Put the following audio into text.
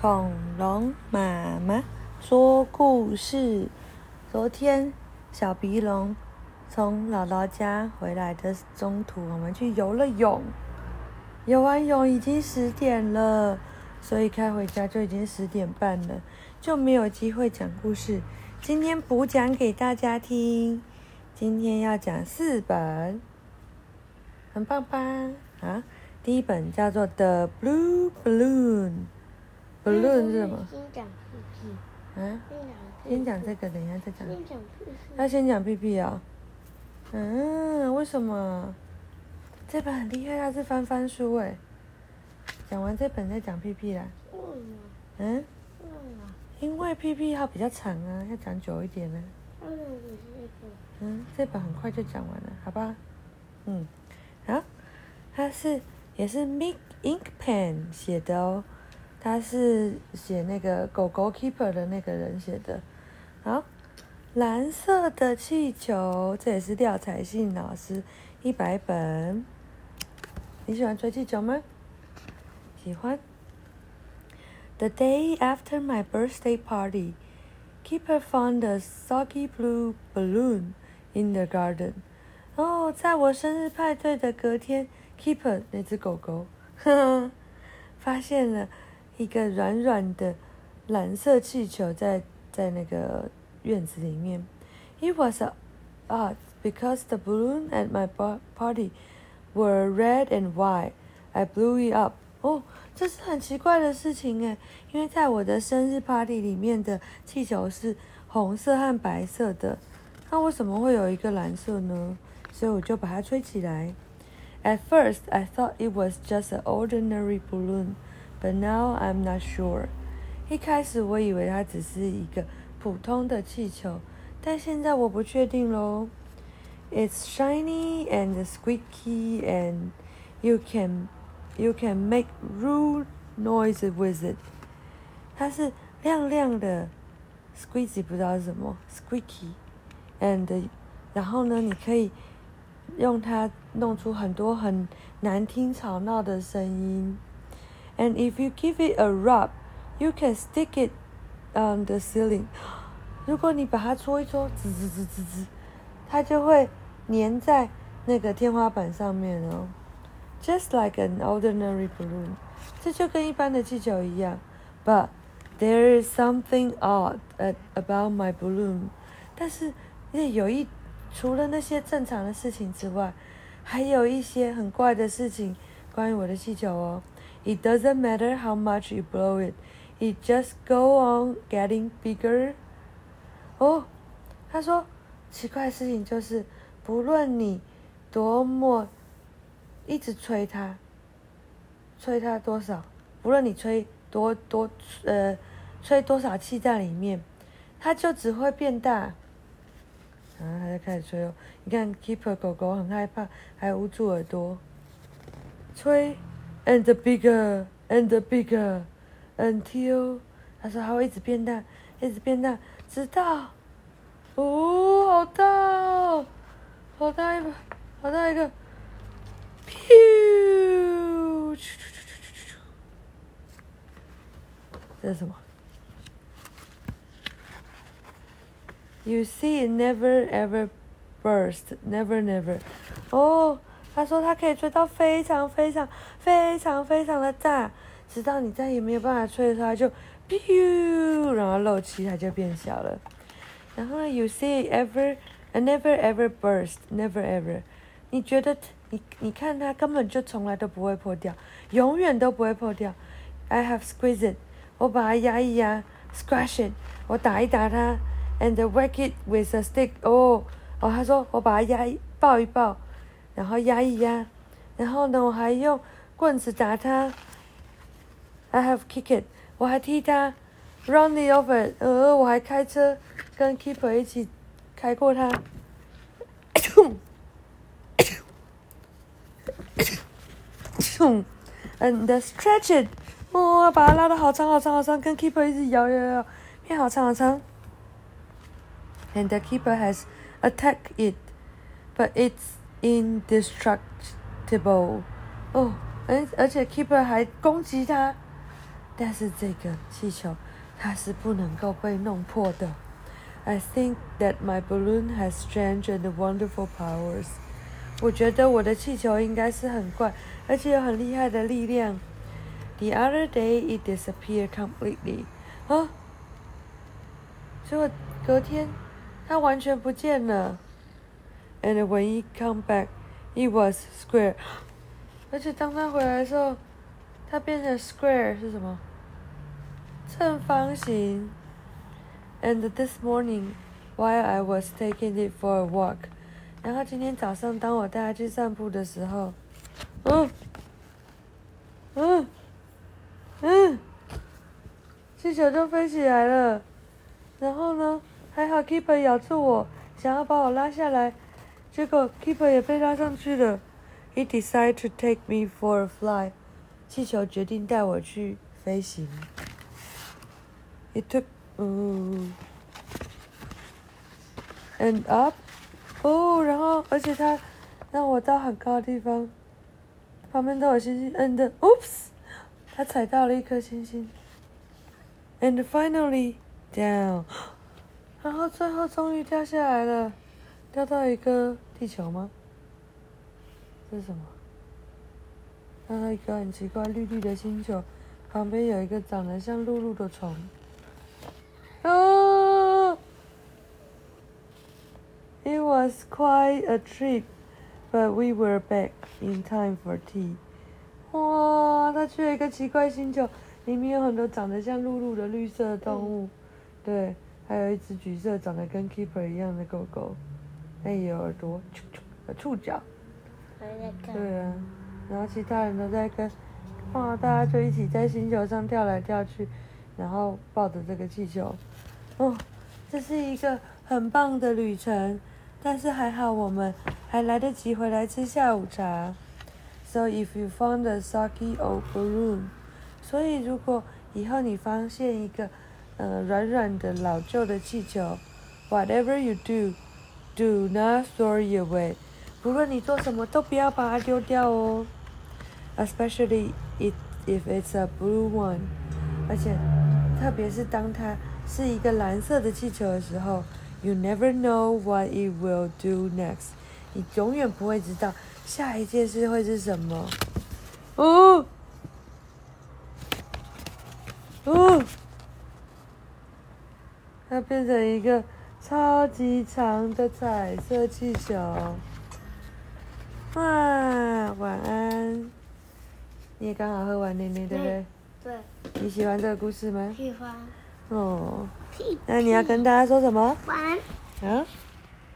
恐龙妈妈说故事。昨天小鼻龙从姥姥家回来的中途，我们去游了泳。游完泳已经十点了，所以开回家就已经十点半了，就没有机会讲故事。今天补讲给大家听。今天要讲四本，很棒吧？啊，第一本叫做《The Blue Balloon》，Balloon 是什么？先讲屁屁，啊，先先讲这个，等一下再讲。先讲屁屁。要先讲屁屁哦。嗯，为什么？这本很厉害，它是翻翻书哎。讲完这本再讲屁屁啦。嗯？因为屁屁它比较长啊，要讲久一点呢。嗯，这本很快就讲完了，好吧？嗯，好，它是也是 Mick Inkpen 写的哦，他是写那个狗狗 Keeper 的那个人写的。好，蓝色的气球，这也是廖彩信老师一百本。你喜欢吹气球吗？喜欢。The day after my birthday party, Keeper found a soggy blue balloon in the garden. 哦，在我生日派对的隔天，Keeper 那只狗狗，呵呵，发现了一个软软的蓝色气球在在那个院子里面。It was a odd because the balloon at my pa- party were red and white. I blew it up. 哦，这是很奇怪的事情诶，因为在我的生日 party 里面的气球是红色和白色的，那为什么会有一个蓝色呢？所以我就把它吹起来。At first, I thought it was just an ordinary balloon, but now I'm not sure. 一开始我以为它只是一个普通的气球，但现在我不确定喽。It's shiny and squeaky, and you can you can make rude noise with it. 它是亮亮的，squeaky 不知道是什么，squeaky，and 然后呢，你可以用它弄出很多很难听吵闹的声音。And if you give it a rub, you can stick it on the ceiling. 如果你把它搓一搓，滋滋滋滋滋，它就会粘在那个天花板上面哦。Just like an ordinary balloon，这就跟一般的气球一样。But there is something odd about my balloon。但是，有一除了那些正常的事情之外，还有一些很怪的事情关于我的气球哦。It doesn't matter how much you blow it, it just go on getting bigger。哦，他说奇怪的事情就是，不论你多么一直吹它，吹它多少，不论你吹多多呃吹多少气在里面，它就只会变大。然后他就开始吹哦，你看 Keeper 狗狗很害怕，还捂住耳朵，吹 ，and bigger and bigger until，他说它会一直变大，一直变大，直到，哦，好大哦，好大一个，好大一个。Pew！这是什么？You see, it never ever burst, never never. 哦， 他说他可以吹到非常非常非常非常的大，直到你再也没有办法吹的时候，他就 pew，然后漏气，它就变小了。然后呢，You see ever, never ever burst, never ever. 你觉得你你看它根本就从来都不会破掉，永远都不会破掉。I have squeezed it，我把它压一压，squash it，我打一打它，and whack it with a stick。哦哦，他说我把它压一抱一抱，然后压一压，然后呢我还用棍子打它。I have kicked it，我还踢它，running over。呃，我还开车跟 keeper 一起开过它。嗯，the stretch it，哦，把它拉的好长好长好长，跟 keeper 一直摇摇摇，变好长好长。And the keeper has attacked it, but it's indestructible. 哦，而而且 keeper 还攻击他，但是这个气球它是不能够被弄破的。I think that my balloon has strange and wonderful powers。我觉得我的气球应该是很怪，而且有很厉害的力量。The other day it disappeared completely。啊，结果隔天它完全不见了。And when he come back, it was square。而且当他回来的时候，它变成 square 是什么？正方形。And this morning, while I was taking it for a walk，然后今天早上当我带它去散步的时候，嗯，嗯，嗯，气球就飞起来了。然后呢，还好 keeper 咬住我，想要把我拉下来，结果 keeper 也被拉上去了。He decided to take me for a fly。气球决定带我去飞行。It took 嗯，and up，哦，然后而且他让我到很高的地方，旁边都有星星，and oops，他踩到了一颗星星，and finally down，然后最后终于掉下来了，掉到一个地球吗？这是什么？掉到一个很奇怪绿绿的星球，旁边有一个长得像露露的虫。啊 it was quite a trip, but we were back in time for tea. 哇，他去了一个奇怪星球，里面有很多长得像露露的绿色动物，对，还有一只橘色长得跟 Keeper 一样的狗狗，那也有耳朵，触触角。对啊，然后其他人都在跟，哇，大家就一起在星球上跳来跳去，然后抱着这个气球。哦，这是一个很棒的旅程，但是还好我们还来得及回来吃下午茶。So if you found a soggy old balloon，所以如果以后你发现一个呃软软的老旧的气球，whatever you Do not throw it away。不论你做什么，都不要把它丢掉哦。Especially if if it's a blue one，而且特别是当它。是一个蓝色的气球的时候，You never know what it will do next。你永远不会知道下一件事会是什么。哦，哦，它变成一个超级长的彩色气球。哇，晚安。你也刚好喝完奶奶，对不对？对。你喜欢这个故事吗？喜欢。哦，那你要跟大家说什么？晚安。啊？